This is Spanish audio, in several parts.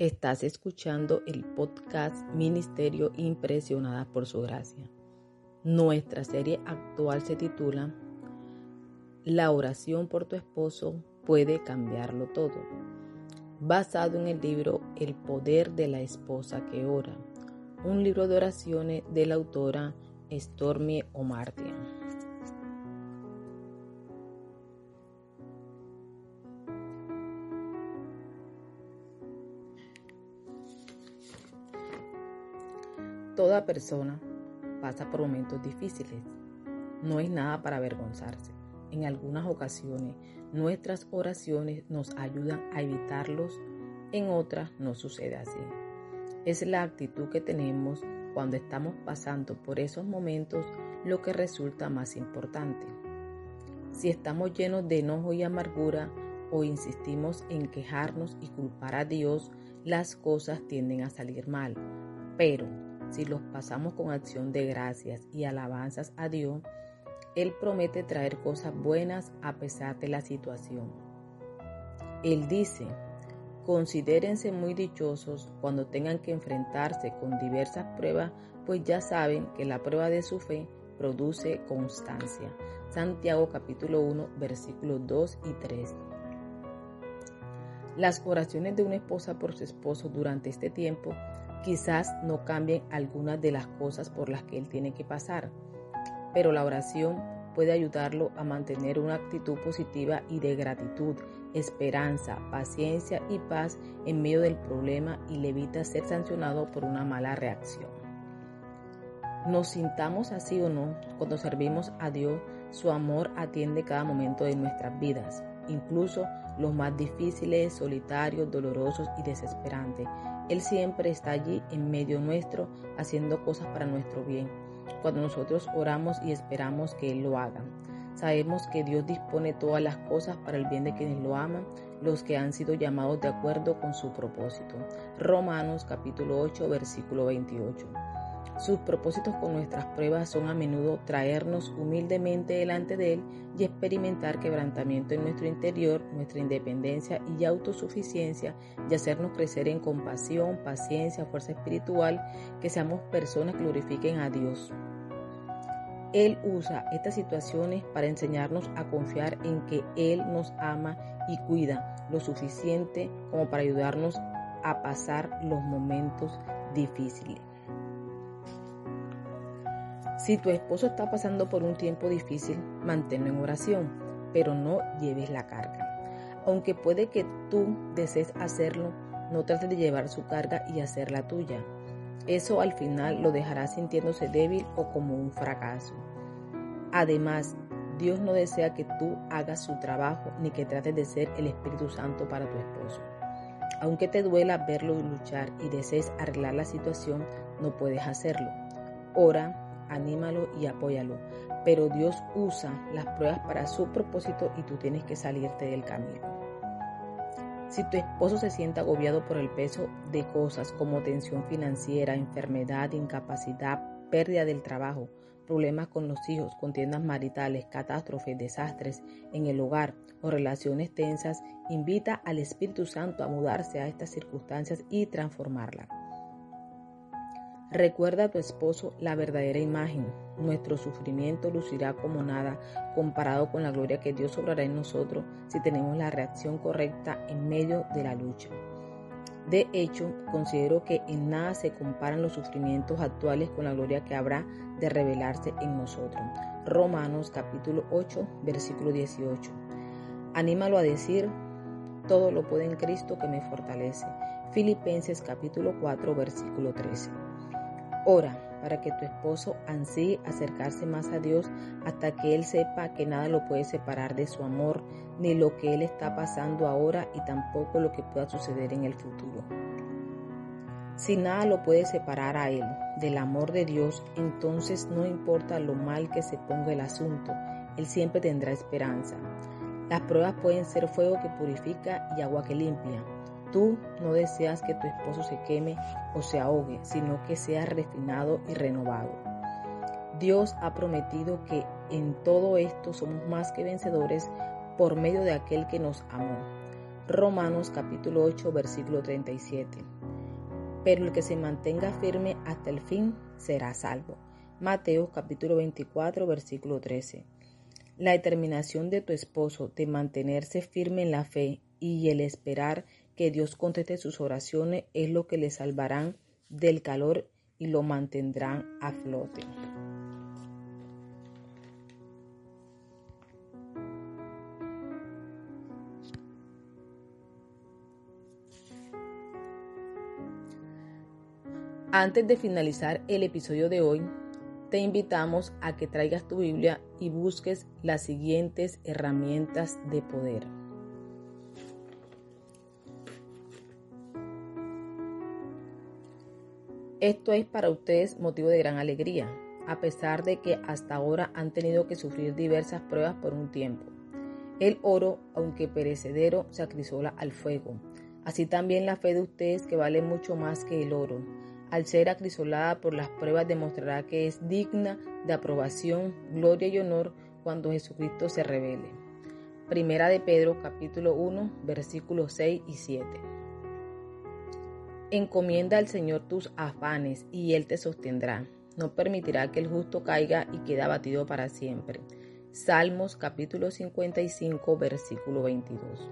Estás escuchando el podcast Ministerio Impresionada por Su Gracia. Nuestra serie actual se titula La oración por tu esposo puede cambiarlo todo, basado en el libro El poder de la esposa que ora, un libro de oraciones de la autora Stormy O'Martian. Toda persona pasa por momentos difíciles. No es nada para avergonzarse. En algunas ocasiones nuestras oraciones nos ayudan a evitarlos, en otras no sucede así. Es la actitud que tenemos cuando estamos pasando por esos momentos lo que resulta más importante. Si estamos llenos de enojo y amargura o insistimos en quejarnos y culpar a Dios, las cosas tienden a salir mal. Pero si los pasamos con acción de gracias y alabanzas a Dios, Él promete traer cosas buenas a pesar de la situación. Él dice, considérense muy dichosos cuando tengan que enfrentarse con diversas pruebas, pues ya saben que la prueba de su fe produce constancia. Santiago capítulo 1 versículos 2 y 3. Las oraciones de una esposa por su esposo durante este tiempo Quizás no cambien algunas de las cosas por las que él tiene que pasar, pero la oración puede ayudarlo a mantener una actitud positiva y de gratitud, esperanza, paciencia y paz en medio del problema y le evita ser sancionado por una mala reacción. Nos sintamos así o no, cuando servimos a Dios, su amor atiende cada momento de nuestras vidas, incluso los más difíciles, solitarios, dolorosos y desesperantes. Él siempre está allí en medio nuestro haciendo cosas para nuestro bien, cuando nosotros oramos y esperamos que Él lo haga. Sabemos que Dios dispone todas las cosas para el bien de quienes lo aman, los que han sido llamados de acuerdo con su propósito. Romanos capítulo 8 versículo 28. Sus propósitos con nuestras pruebas son a menudo traernos humildemente delante de Él y experimentar quebrantamiento en nuestro interior, nuestra independencia y autosuficiencia y hacernos crecer en compasión, paciencia, fuerza espiritual, que seamos personas que glorifiquen a Dios. Él usa estas situaciones para enseñarnos a confiar en que Él nos ama y cuida lo suficiente como para ayudarnos a pasar los momentos difíciles. Si tu esposo está pasando por un tiempo difícil, manténlo en oración, pero no lleves la carga. Aunque puede que tú desees hacerlo, no trates de llevar su carga y hacerla tuya. Eso al final lo dejará sintiéndose débil o como un fracaso. Además, Dios no desea que tú hagas su trabajo ni que trates de ser el Espíritu Santo para tu esposo. Aunque te duela verlo luchar y desees arreglar la situación, no puedes hacerlo. Ora, anímalo y apóyalo. Pero Dios usa las pruebas para su propósito y tú tienes que salirte del camino. Si tu esposo se siente agobiado por el peso de cosas como tensión financiera, enfermedad, incapacidad, pérdida del trabajo, problemas con los hijos, contiendas maritales, catástrofes, desastres en el hogar o relaciones tensas, invita al Espíritu Santo a mudarse a estas circunstancias y transformarlas. Recuerda a tu esposo la verdadera imagen. Nuestro sufrimiento lucirá como nada comparado con la gloria que Dios obrará en nosotros si tenemos la reacción correcta en medio de la lucha. De hecho, considero que en nada se comparan los sufrimientos actuales con la gloria que habrá de revelarse en nosotros. Romanos capítulo 8, versículo 18. Anímalo a decir, todo lo puede en Cristo que me fortalece. Filipenses capítulo 4, versículo 13. Ora para que tu esposo ansíe acercarse más a Dios hasta que él sepa que nada lo puede separar de su amor, ni lo que él está pasando ahora y tampoco lo que pueda suceder en el futuro. Si nada lo puede separar a él del amor de Dios, entonces no importa lo mal que se ponga el asunto, él siempre tendrá esperanza. Las pruebas pueden ser fuego que purifica y agua que limpia, Tú no deseas que tu esposo se queme o se ahogue, sino que sea refinado y renovado. Dios ha prometido que en todo esto somos más que vencedores por medio de aquel que nos amó. Romanos capítulo 8 versículo 37. Pero el que se mantenga firme hasta el fin será salvo. Mateo capítulo 24 versículo 13. La determinación de tu esposo de mantenerse firme en la fe y el esperar que Dios conteste sus oraciones es lo que le salvarán del calor y lo mantendrán a flote. Antes de finalizar el episodio de hoy, te invitamos a que traigas tu Biblia y busques las siguientes herramientas de poder. Esto es para ustedes motivo de gran alegría, a pesar de que hasta ahora han tenido que sufrir diversas pruebas por un tiempo. El oro, aunque perecedero, se acrisola al fuego. Así también la fe de ustedes, que vale mucho más que el oro. Al ser acrisolada por las pruebas, demostrará que es digna de aprobación, gloria y honor cuando Jesucristo se revele. Primera de Pedro, capítulo 1, versículos 6 y 7. Encomienda al Señor tus afanes y Él te sostendrá. No permitirá que el justo caiga y quede abatido para siempre. Salmos capítulo 55 versículo 22.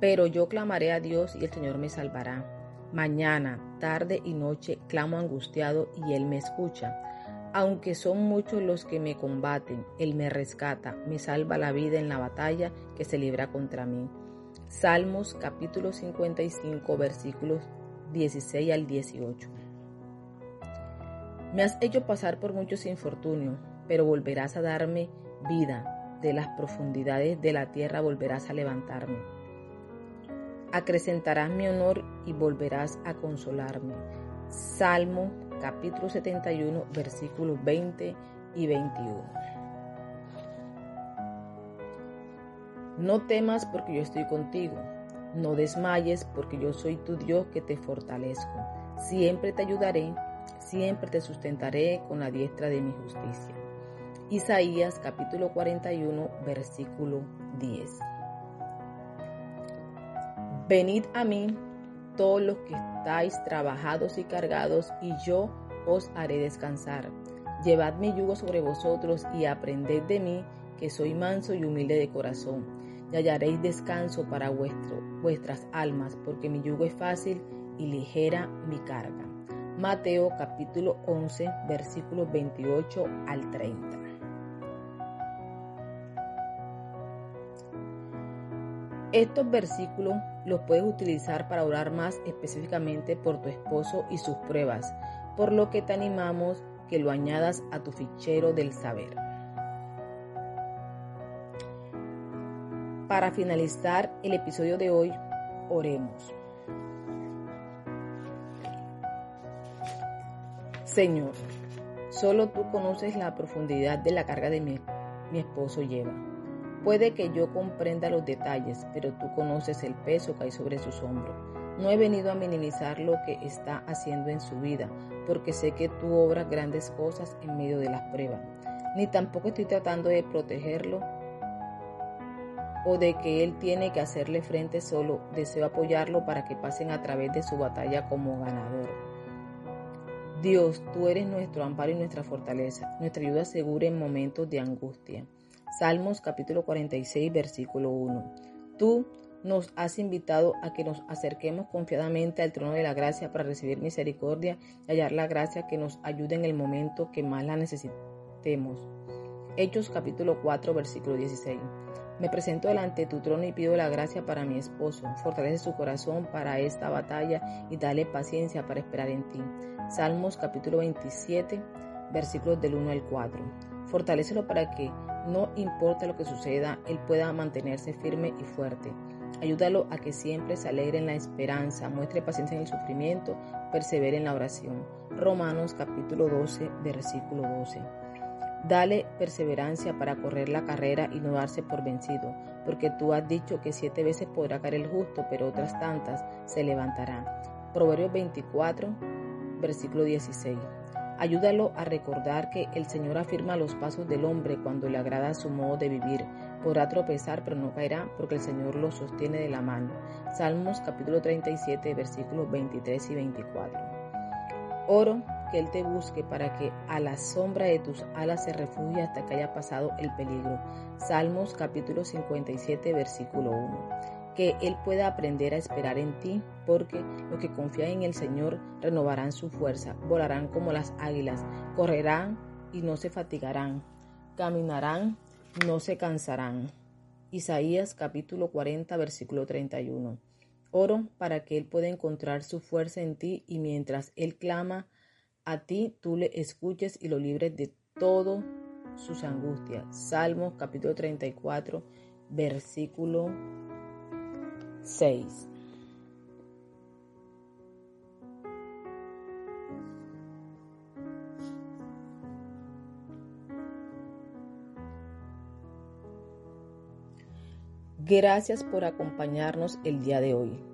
Pero yo clamaré a Dios y el Señor me salvará. Mañana, tarde y noche clamo angustiado y Él me escucha. Aunque son muchos los que me combaten, Él me rescata, me salva la vida en la batalla que se libra contra mí. Salmos capítulo 55 versículos 16 al 18. Me has hecho pasar por muchos infortunios, pero volverás a darme vida. De las profundidades de la tierra volverás a levantarme. Acrecentarás mi honor y volverás a consolarme. Salmo capítulo 71 versículos 20 y 21. No temas porque yo estoy contigo. No desmayes porque yo soy tu Dios que te fortalezco. Siempre te ayudaré, siempre te sustentaré con la diestra de mi justicia. Isaías capítulo 41 versículo 10. Venid a mí todos los que estáis trabajados y cargados, y yo os haré descansar. Llevad mi yugo sobre vosotros y aprended de mí, que soy manso y humilde de corazón y hallaréis descanso para vuestro, vuestras almas, porque mi yugo es fácil y ligera mi carga. Mateo capítulo 11 versículos 28 al 30. Estos versículos los puedes utilizar para orar más específicamente por tu esposo y sus pruebas, por lo que te animamos que lo añadas a tu fichero del saber. Para finalizar el episodio de hoy, oremos. Señor, solo tú conoces la profundidad de la carga de mi, mi esposo lleva. Puede que yo comprenda los detalles, pero tú conoces el peso que hay sobre sus hombros. No he venido a minimizar lo que está haciendo en su vida, porque sé que tú obras grandes cosas en medio de las pruebas. Ni tampoco estoy tratando de protegerlo o de que él tiene que hacerle frente solo, deseo apoyarlo para que pasen a través de su batalla como ganador. Dios, tú eres nuestro amparo y nuestra fortaleza, nuestra ayuda segura en momentos de angustia. Salmos capítulo 46, versículo 1. Tú nos has invitado a que nos acerquemos confiadamente al trono de la gracia para recibir misericordia y hallar la gracia que nos ayude en el momento que más la necesitemos. Hechos capítulo 4, versículo 16. Me presento delante de tu trono y pido la gracia para mi esposo. Fortalece su corazón para esta batalla y dale paciencia para esperar en ti. Salmos capítulo 27, versículos del 1 al 4. Fortalécelo para que, no importa lo que suceda, él pueda mantenerse firme y fuerte. Ayúdalo a que siempre se alegre en la esperanza, muestre paciencia en el sufrimiento, persevere en la oración. Romanos capítulo 12, versículo 12. Dale perseverancia para correr la carrera y no darse por vencido, porque tú has dicho que siete veces podrá caer el justo, pero otras tantas se levantará. Proverbios 24, versículo 16. Ayúdalo a recordar que el Señor afirma los pasos del hombre cuando le agrada su modo de vivir, Podrá tropezar, pero no caerá, porque el Señor lo sostiene de la mano. Salmos capítulo 37, versículos 23 y 24. Oro que Él te busque para que a la sombra de tus alas se refugie hasta que haya pasado el peligro. Salmos capítulo 57, versículo 1. Que Él pueda aprender a esperar en ti, porque los que confían en el Señor renovarán su fuerza, volarán como las águilas, correrán y no se fatigarán, caminarán no se cansarán. Isaías capítulo 40 versículo 31. Oro para que Él pueda encontrar su fuerza en ti y mientras Él clama a ti, tú le escuches y lo libres de todo sus angustias. Salmos capítulo 34 versículo 6. Gracias por acompañarnos el día de hoy.